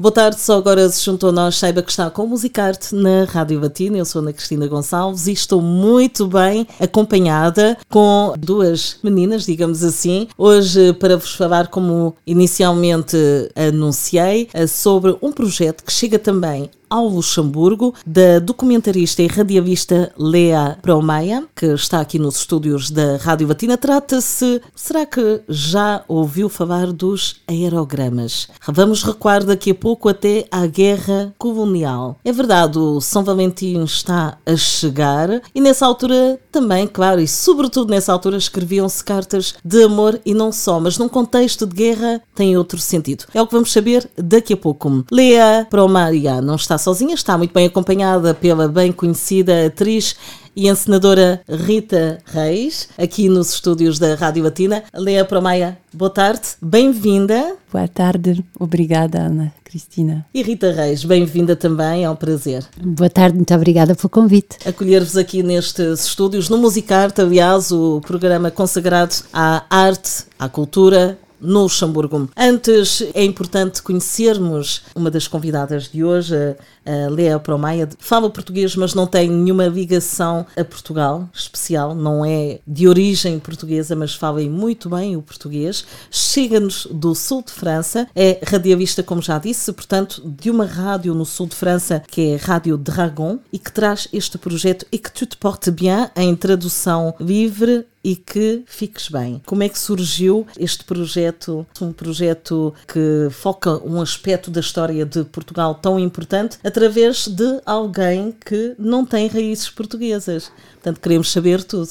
Boa tarde, só agora se juntou a nós, saiba que está com Musicarte na Rádio Latina. Eu sou Ana Cristina Gonçalves e estou muito bem acompanhada com duas meninas, digamos assim. Hoje, para vos falar, como inicialmente anunciei, sobre um projeto que chega também ao Luxemburgo, da documentarista e radialista Lea Promeia, que está aqui nos estúdios da Rádio Latina. Trata-se, será que já ouviu falar dos aerogramas? Vamos recuar daqui a pouco até à Guerra Colonial. É verdade, o São Valentim está a chegar e nessa altura também, claro, e sobretudo nessa altura escreviam-se cartas de amor e não só, mas num contexto de guerra tem outro sentido. É o que vamos saber daqui a pouco. Lea Promeia não está sozinha, está muito bem acompanhada pela bem conhecida atriz e encenadora Rita Reis, aqui nos estúdios da Rádio Latina. Lea Promaia, boa tarde, bem-vinda. Boa tarde, obrigada, Ana Cristina. E Rita Reis, bem-vinda também, é um prazer. Boa tarde, muito obrigada pelo convite. Acolher-vos aqui nestes estúdios, no Musicarte, aliás, o programa consagrado à arte, à cultura, no Luxemburgo. Antes, é importante conhecermos uma das convidadas de hoje, a Lea Promaia. Fala português, mas não tem nenhuma ligação a Portugal especial, não é de origem portuguesa, mas fala muito bem o português. Chega-nos do sul de França, é radialista, como já disse, portanto, de uma rádio no sul de França, que é Rádio Dragon, e que traz este projeto E que tu te portes bien, em tradução livre e que fiques bem. Como é que surgiu este projeto? Um projeto que foca um aspecto da história de Portugal tão importante através de alguém que não tem raízes portuguesas. Portanto, queremos saber tudo.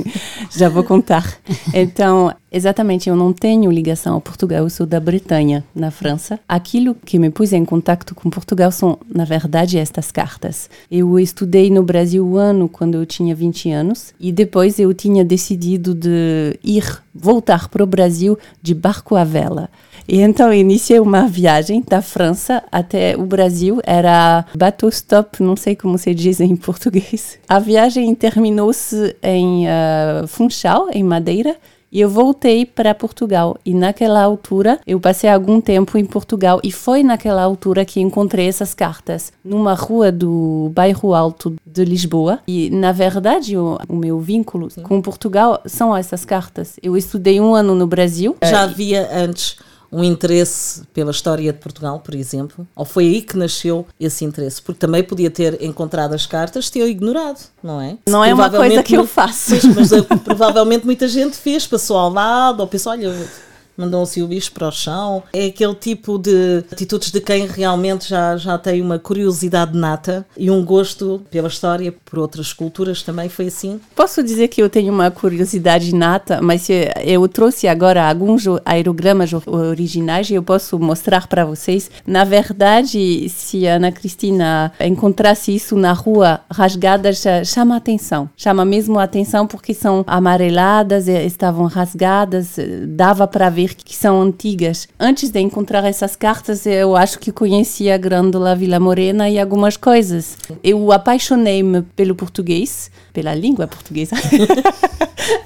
Já vou contar. Então, exatamente, eu não tenho ligação ao Portugal, eu sou da Bretanha, na França. Aquilo que me pus em contato com Portugal são, na verdade, estas cartas. Eu estudei no Brasil um ano quando eu tinha 20 anos e depois eu tinha decidido de ir, voltar para o Brasil de barco à vela. E então iniciei uma viagem da França até o Brasil. Era bateau stop, não sei como se diz em português. A viagem terminou-se em uh, Funchal, em Madeira. E eu voltei para Portugal. E naquela altura, eu passei algum tempo em Portugal. E foi naquela altura que encontrei essas cartas numa rua do bairro Alto de Lisboa. E, na verdade, o, o meu vínculo Sim. com Portugal são essas cartas. Eu estudei um ano no Brasil. Já havia antes um interesse pela história de Portugal, por exemplo? Ou foi aí que nasceu esse interesse? Porque também podia ter encontrado as cartas ter ignorado, não é? Não é uma coisa que eu faço. Mas, eh, provavelmente muita gente fez, passou ao lado, ou pensou, olha mandam-se o bicho para o chão. É aquele tipo de atitudes de quem realmente já, já tem uma curiosidade nata e um gosto pela história, por outras culturas também. Foi assim? Posso dizer que eu tenho uma curiosidade nata, mas eu trouxe agora alguns aerogramas originais e eu posso mostrar para vocês. Na verdade, se a Ana Cristina encontrasse isso na rua rasgadas, chama atenção. Chama mesmo atenção porque são amareladas, estavam rasgadas, dava para ver que são antigas. Antes de encontrar essas cartas, eu acho que conhecia a Grândola Vila Morena e algumas coisas. Eu apaixonei-me pelo português, pela língua portuguesa.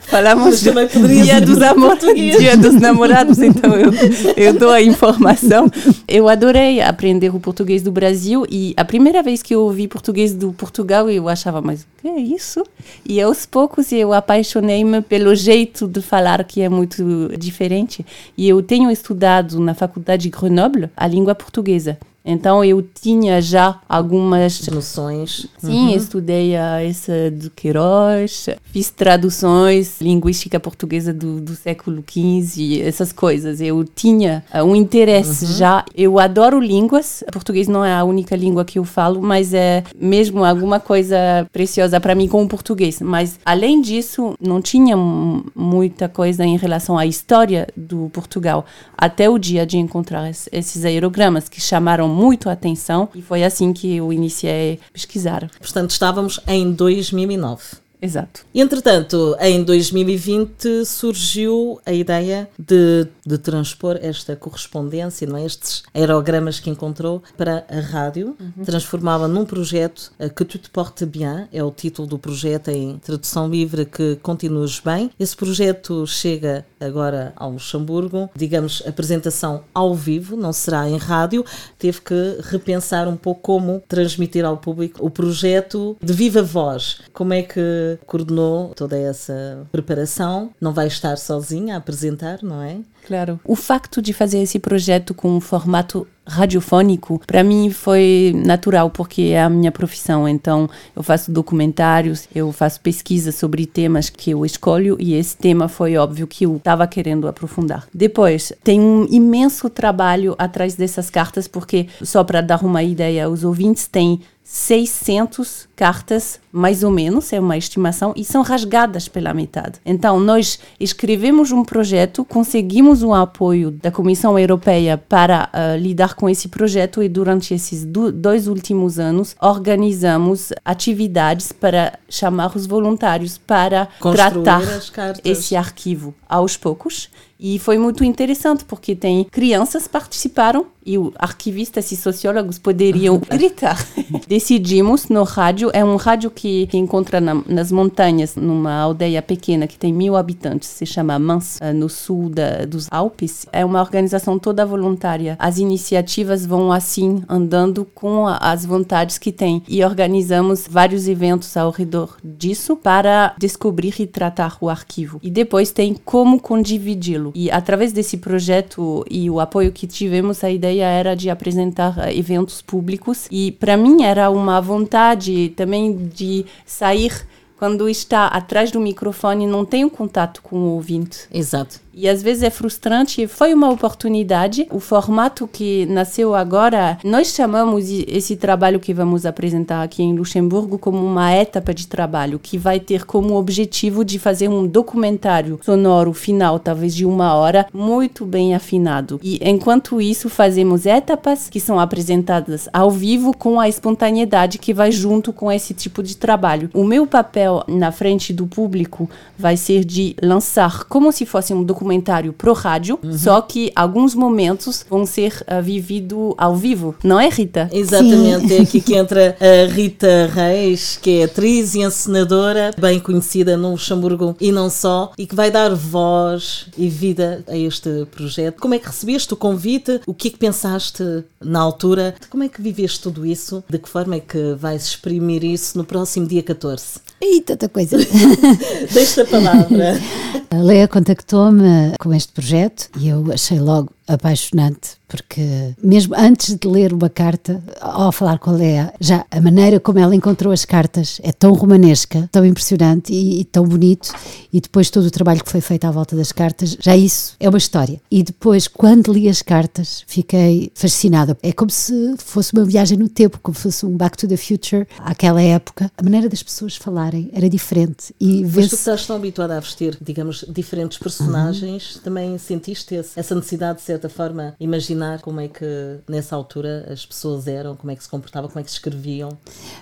Falamos do dia dos amores, dia dos namorados, então eu, eu dou a informação. Eu adorei aprender o português do Brasil e a primeira vez que eu ouvi português do Portugal, eu achava, mas o que é isso? E aos poucos eu apaixonei-me pelo jeito de falar que é muito diferente. E eu tenho estudado na Faculdade de Grenoble a língua portuguesa. Então eu tinha já algumas noções. Sim, uhum. estudei a essa do Queiroz, fiz traduções linguística portuguesa do, do século XV, essas coisas. Eu tinha uh, um interesse uhum. já. Eu adoro línguas. Português não é a única língua que eu falo, mas é mesmo alguma coisa preciosa para mim com o português. Mas além disso, não tinha muita coisa em relação à história do Portugal até o dia de encontrar esses aerogramas que chamaram muito atenção e foi assim que eu iniciei pesquisar. Portanto, estávamos em 2009. Exato. Entretanto, em 2020 surgiu a ideia de, de transpor esta correspondência, não é? estes aerogramas que encontrou para a rádio, uhum. transformá-la num projeto uh, que tu te porte bien, é o título do projeto em tradução livre que continuas bem. Esse projeto chega agora ao Luxemburgo, digamos, apresentação ao vivo, não será em rádio. Teve que repensar um pouco como transmitir ao público o projeto de viva voz. Como é que coordenou toda essa preparação? Não vai estar sozinha a apresentar, não é? Claro. O facto de fazer esse projeto com um formato radiofônico, para mim foi natural, porque é a minha profissão. Então, eu faço documentários, eu faço pesquisa sobre temas que eu escolho e esse tema foi óbvio que eu estava querendo aprofundar. Depois, tem um imenso trabalho atrás dessas cartas, porque, só para dar uma ideia, os ouvintes têm 600 cartas, mais ou menos, é uma estimação, e são rasgadas pela metade. Então, nós escrevemos um projeto, conseguimos um apoio da Comissão Europeia para uh, lidar com esse projeto, e durante esses do, dois últimos anos, organizamos atividades para chamar os voluntários para Construir tratar esse arquivo aos poucos. E foi muito interessante, porque tem crianças participaram e arquivistas e sociólogos poderiam gritar. Decidimos no rádio, é um rádio que, que encontra na, nas montanhas, numa aldeia pequena que tem mil habitantes, se chama Mans, eh, no sul da, dos Alpes. É uma organização toda voluntária. As iniciativas vão assim, andando com a, as vontades que tem. E organizamos vários eventos ao redor disso para descobrir e tratar o arquivo. E depois tem como condividi-lo. E através desse projeto e o apoio que tivemos, a ideia era de apresentar eh, eventos públicos e para mim era uma vontade também de sair quando está atrás do microfone não tem um contato com o ouvinte. Exato. E às vezes é frustrante. Foi uma oportunidade. O formato que nasceu agora, nós chamamos esse trabalho que vamos apresentar aqui em Luxemburgo como uma etapa de trabalho, que vai ter como objetivo de fazer um documentário sonoro final, talvez de uma hora, muito bem afinado. E enquanto isso, fazemos etapas que são apresentadas ao vivo com a espontaneidade que vai junto com esse tipo de trabalho. O meu papel na frente do público vai ser de lançar como se fosse um documentário documentário pro rádio, uhum. só que alguns momentos vão ser uh, vivido ao vivo, não é, Rita? Exatamente, Sim. é aqui que entra a Rita Reis, que é atriz e encenadora, bem conhecida no Luxemburgo e não só, e que vai dar voz e vida a este projeto. Como é que recebeste o convite? O que é que pensaste na altura? Como é que viveste tudo isso? De que forma é que vais exprimir isso no próximo dia 14? E tanta coisa. Deixa a palavra. A Leia contactou-me com este projeto e eu achei logo apaixonante porque mesmo antes de ler uma carta, ao falar com a Lea, já a maneira como ela encontrou as cartas é tão romanesca, tão impressionante e, e, tão bonito, e depois todo o trabalho que foi feito à volta das cartas, já isso é uma história. E depois, quando li as cartas, fiquei fascinada. É como se fosse uma viagem no tempo, como se fosse um Back to the Future, àquela época. A maneira das pessoas falarem era diferente. E Mas tu estás tão habituada a vestir, digamos, diferentes personagens, uhum. também sentiste essa necessidade, de certa forma, imaginar imaginar como é que nessa altura as pessoas eram, como é que se comportavam, como é que se escreviam.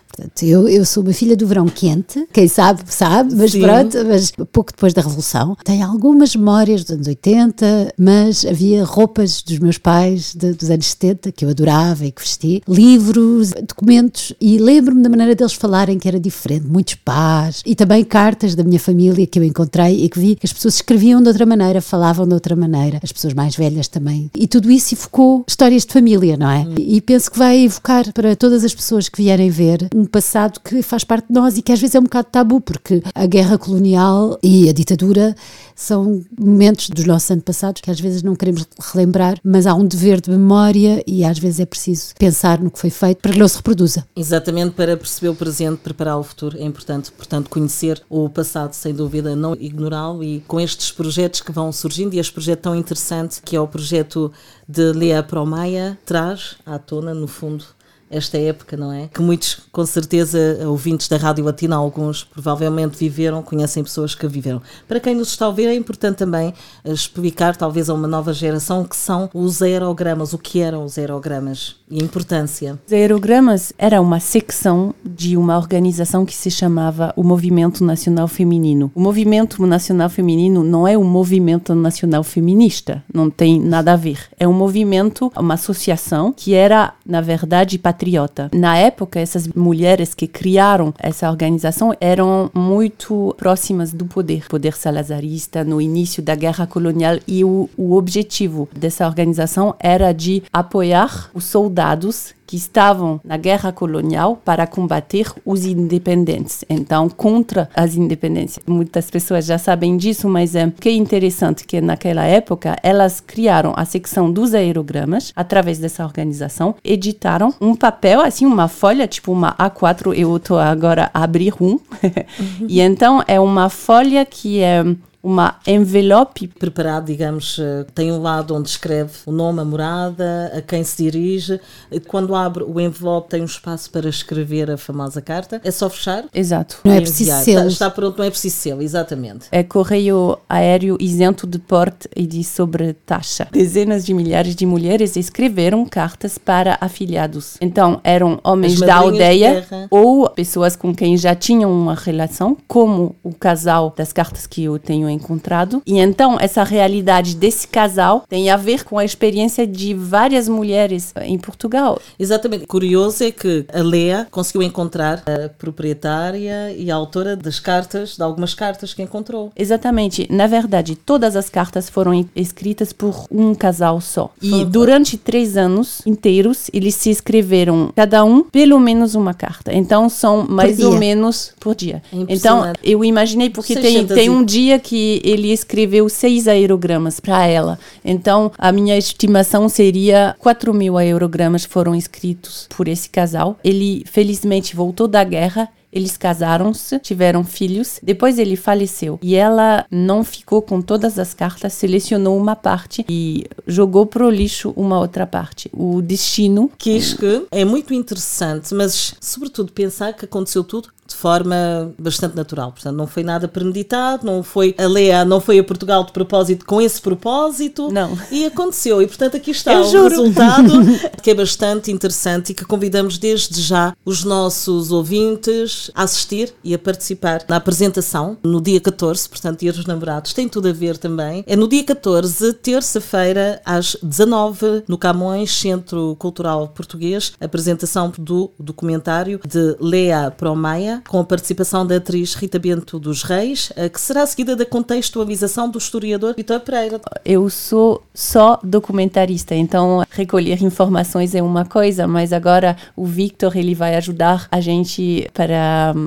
Portanto, eu, eu sou uma filha do verão quente, quem sabe, sabe, mas Sim. pronto, mas pouco depois da Revolução. Tenho algumas memórias dos anos 80, mas havia roupas dos meus pais de, dos anos 70 que eu adorava e que vesti, livros, documentos, e lembro-me da maneira deles falarem que era diferente, muitos pás, e também cartas da minha família que eu encontrei e que vi que as pessoas escreviam de outra maneira, falavam de outra maneira, as pessoas mais velhas também. E tudo isso evocou histórias de família, não é? Hum. E penso que vai evocar para todas as pessoas que vierem ver um passado que faz parte de nós e que às vezes é um bocado tabu, porque a guerra colonial e a ditadura são momentos dos nossos antepassados que às vezes não queremos relembrar, mas há um dever de memória e às vezes é preciso pensar no que foi feito para que não se reproduza. Exatamente, para perceber o presente, preparar o futuro é importante, portanto, conhecer o passado, sem dúvida, não ignorá-lo e com estes projetos que vão surgindo e este projeto tão interessante que é o projeto de Lea Promaia traz à tona, no fundo, esta época, não é? Que muitos, com certeza, ouvintes da Rádio Latina, alguns provavelmente viveram, conhecem pessoas que viveram. Para quem nos está a ouvir, é importante também eh, explicar, talvez, a uma nova geração, o que são os aerogramas, o que eram os aerogramas e a importância. Os aerogramas era uma secção de uma organização que se chamava o Movimento Nacional Feminino. O Movimento Nacional Feminino não é um movimento nacional feminista, não tem nada a ver. É um movimento, uma associação que era, na verdade, patriota. Na época, essas mulheres que criaram essa organização eram muito próximas do poder, poder salazarista, no início da guerra colonial, e o, o objetivo dessa organização era de apoiar os soldados que estavam na guerra colonial para combater os independentes, então contra as independências. Muitas pessoas já sabem disso, mas é que é interessante que naquela época elas criaram a secção dos aerogramas através dessa organização, editaram um papel assim, uma folha tipo uma A4. Eu estou agora a abrir um e então é uma folha que é uma envelope preparado, digamos, eh, tem um lado onde escreve o nome, a morada, a quem se dirige. Quando abre o envelope tem um espaço para escrever a famosa carta. É só fechar? Exato. Não é preciso Está, está, pronto, não é preciso selo, exatamente. É correio aéreo isento de porte e de sobretaxa. Dezenas de milhares de mulheres escreveram cartas para afiliados. Então, eram homens da aldeia ou pessoas com quem já tinham uma relação, como o casal das cartas que eu tenho encontrado. E então, essa realidade desse casal tem a ver com a experiência de várias mulheres em Portugal. Exatamente. Curioso é que a Lea conseguiu encontrar a proprietária e a autora das cartas, de algumas cartas que encontrou. Exatamente. Na verdade, todas as cartas foram escritas por um casal só. E durante três anos inteiros, eles se escreveram, cada um, pelo menos uma carta. Então, são mais ou menos por dia. É então, eu imaginei, porque tem, tem um dia que ele escreveu seis aerogramas para ela. Então, a minha estimação seria 4 mil aerogramas foram escritos por esse casal. Ele, felizmente, voltou da guerra eles casaram-se, tiveram filhos, depois ele faleceu. E ela não ficou com todas as cartas, selecionou uma parte e jogou pro lixo uma outra parte. O destino. Quis que é muito interessante, mas sobretudo pensar que aconteceu tudo de forma bastante natural. Portanto, não foi nada premeditado, não foi a Lea, não foi a Portugal de propósito com esse propósito. Não. E aconteceu. E portanto, aqui está o juro. resultado que é bastante interessante e que convidamos desde já os nossos ouvintes a assistir e a participar na apresentação no dia 14, portanto, Dia dos Namorados. Tem tudo a ver também. É no dia 14, terça-feira, às 19 no Camões, Centro Cultural Português, apresentação do documentário de Lea Promaia com a participação da atriz Rita Bento dos Reis, eh, que será seguida da contextualização do historiador Vitor Pereira. Eu sou só documentarista, então recolher informações é uma coisa, mas agora o Victor ele vai ajudar a gente para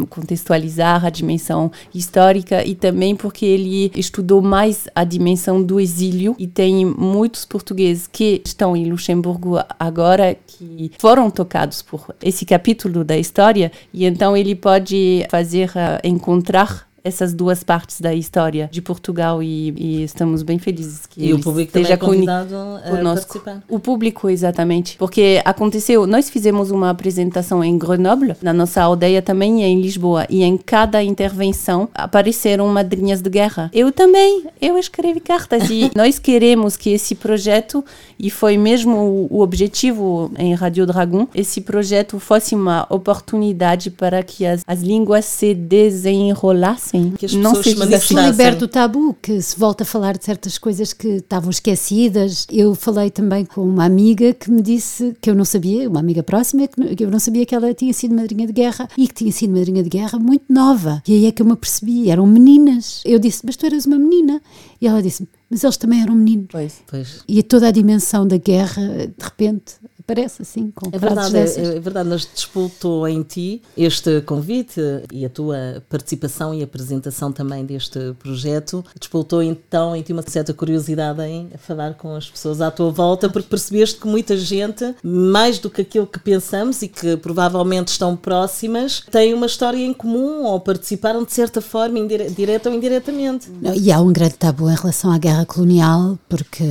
contextualizar a dimensão histórica e também porque ele estudou mais a dimensão do exílio. E tem muitos portugueses que estão em Luxemburgo agora que foram tocados por esse capítulo da história. E então ele pode fazer uh, encontrar essas duas partes da história de Portugal e, e estamos bem felizes que e o público esteja é convidado a conosco. participar. O público, exatamente. Porque aconteceu, nós fizemos uma apresentação em Grenoble, na nossa aldeia também, e em Lisboa. E em cada intervenção apareceram madrinhas de guerra. Eu também, eu escrevi cartas. E nós queremos que esse projeto, e foi mesmo o, objetivo em Radio Dragon, esse projeto fosse uma oportunidade para que as, as línguas se desenrolassem que as não se se liberte o tabu, que se volta a falar de certas coisas que estavam esquecidas. Eu falei também com uma amiga que me disse que eu não sabia, uma amiga próxima, que eu não sabia que ela tinha sido madrinha de guerra e que tinha sido madrinha de guerra muito nova. E aí é que eu me apercebi, eram meninas. Eu disse, mas tu eras uma menina. E ela disse, mas eles também eram meninos. Pois. Pois. E toda a dimensão da guerra, de repente, aparece assim, com É verdade, é, dessas. é verdade, mas despoltou em ti este convite e a tua participação e apresentação também deste projeto. Despoltou então em ti uma certa curiosidade em falar com as pessoas à tua volta, porque percebeste que muita gente, mais do que aquilo que pensamos e que provavelmente estão próximas, têm uma história em comum ou participaram de certa forma, indire- direta ou indiretamente. E há um grande tabu em relação à guerra colonial, porque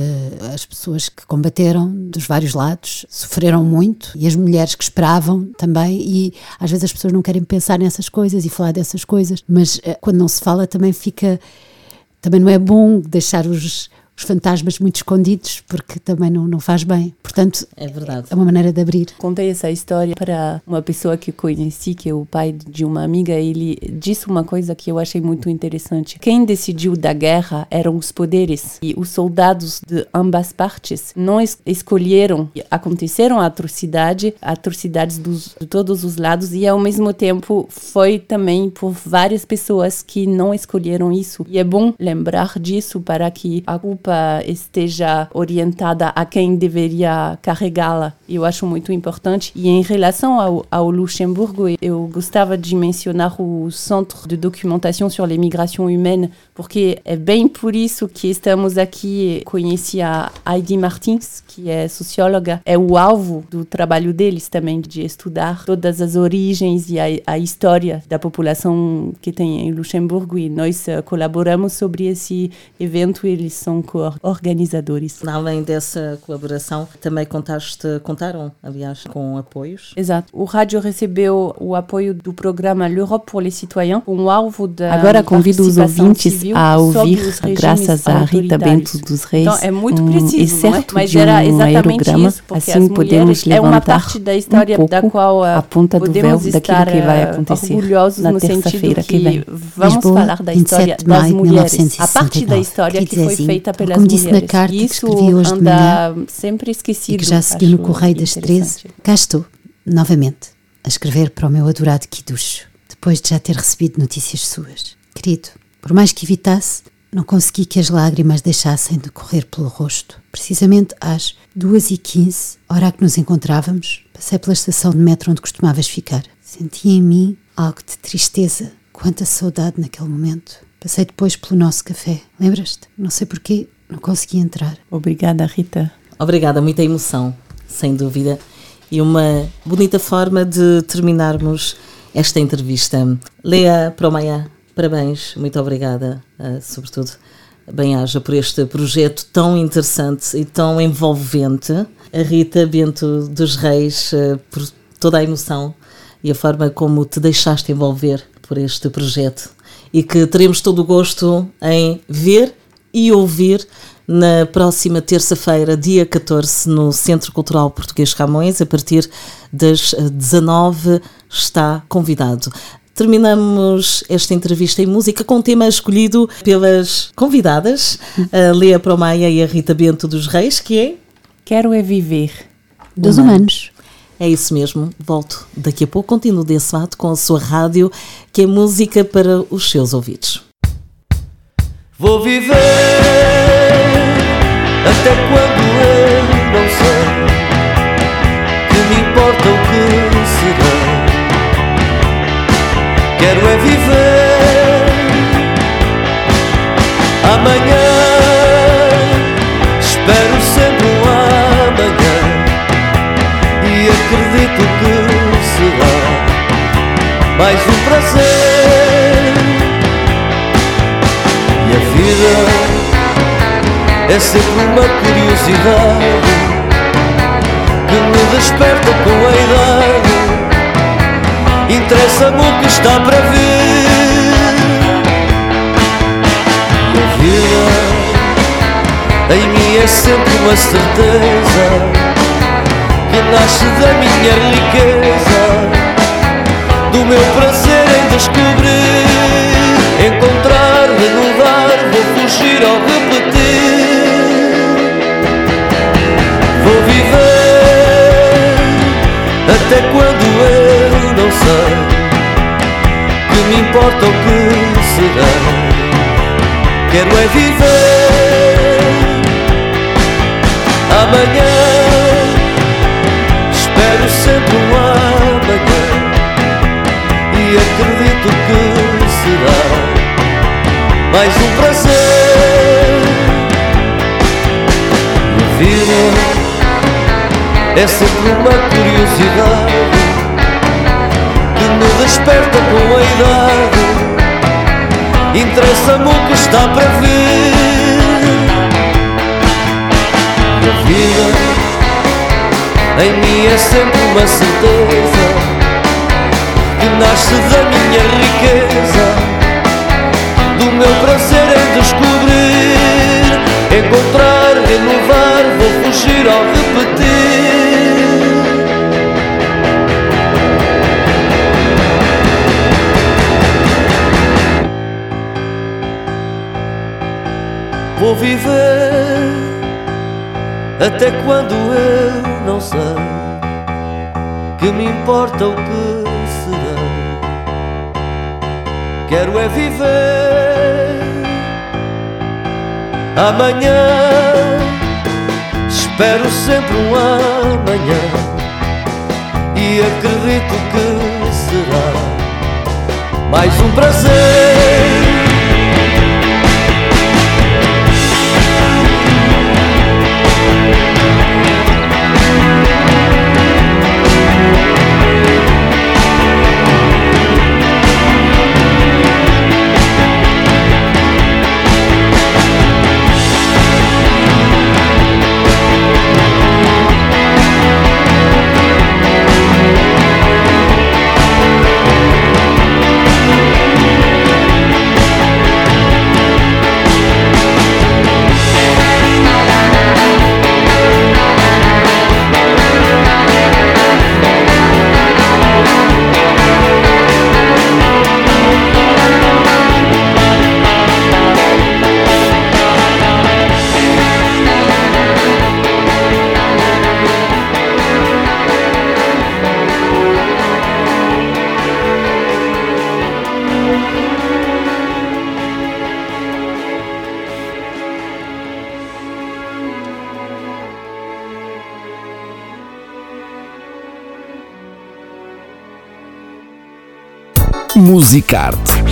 as pessoas que combateram dos vários lados sofreram muito e as mulheres que esperavam também e às vezes as pessoas não querem pensar nessas coisas e falar dessas coisas, mas uh, quando não se fala também fica também não é bom deixar os os fantasmas muito escondidos, porque também não, não faz bem. Portanto, é verdade. É uma maneira de abrir. Contei essa história para uma pessoa que conheci, que é o pai de uma amiga. Ele disse uma coisa que eu achei muito interessante. Quem decidiu da guerra eram os poderes e os soldados de ambas partes não es escolheram. Aconteceram atrocidade, atrocidades dos, de todos os lados e ao mesmo tempo foi também por várias pessoas que não escolheram isso. E é bom lembrar disso para que a culpa culpa esteja orientada a quem deveria carregá-la. Eu acho muito importante. E em relação ao, ao, Luxemburgo, eu gostava de mencionar o Centro de Documentação sobre a Migração Humana, porque é bem por isso que estamos aqui. Conheci a Heidi Martins, que é socióloga, é o alvo do trabalho deles também, de estudar todas as origens e a, a história da população que tem em Luxemburgo. E nós uh, colaboramos sobre esse evento. Eles são co-organizadores. Além dessa colaboração, também contaste, contaram, aliás, com apoios? Exato. O rádio recebeu o apoio do programa L'Europe pour les citoyens, com o alvo da Agora convido os ouvintes a ouvir, graças a Rita Bento dos Reis, então, é muito preciso, um excerto Mas de um aerograma, isso, assim podemos levantar é uma parte da história um pouco da qual a ponta do véu daquilo que vai uh, acontecer na terça-feira que, que vem. Vamos Lisboa, falar da história das mulheres. A parte da história que foi feita pelas como disse na carta que escrevi hoje de manhã sempre esquecido. e que já segui no Correio das 13, cá estou, novamente, a escrever para o meu adorado Kiducho, depois de já ter recebido notícias suas. Querido, por mais que evitasse, não consegui que as lágrimas deixassem de correr pelo rosto. Precisamente às duas e quinze, hora que nos encontrávamos, passei pela estação de metro onde costumavas ficar. Senti em mim algo de tristeza, quanta saudade naquele momento. Passei depois pelo nosso café. Lembras-te? Não sei porquê, não consegui entrar. Obrigada, Rita. Obrigada, muita emoção, sem dúvida. E uma bonita forma de terminarmos esta entrevista. Lea Promaia, parabéns, muito obrigada, uh, sobretudo, bem-aja, por este projeto tão interessante e tão envolvente. A Rita Bento dos Reis, uh, por toda a emoção e a forma como te deixaste envolver por este projeto e que teremos todo o gosto em ver e ouvir na próxima terça-feira, dia 14, no Centro Cultural Português Camões, a partir das 19 está convidado. Terminamos esta entrevista em música com um tema escolhido pelas convidadas, a Lea Promaia e a Rita Bento dos Reis, que é Quero é viver dos humanos. É isso mesmo. Volto daqui a pouco. Continuo desse lado com a sua rádio, que é música para os seus ouvidos. Vou viver até quando eu não sei que me importa o que será. Quero é viver amanhã. Espero sempre um amanhã e acredito que será mais um prazer é sempre uma curiosidade que me desperta com a idade. Interessa-me o que está para vir. E a vida em mim é sempre uma certeza que nasce da minha riqueza, do meu prazer em descobrir, sei que me importa o que será. Quero é viver amanhã. Espero sempre um amanhã e acredito que será mais um prazer. Vida é sempre uma curiosidade desperta com a idade. Interessa-me o que está para vir. A vida em mim é sempre uma certeza que nasce da minha riqueza, do meu prazer em descobrir, encontrar, renovar, vou fugir ao repetir. Vou viver até quando eu não sei que me importa o que será. Quero é viver amanhã. Espero sempre um amanhã e acredito que será mais um prazer. Musicarte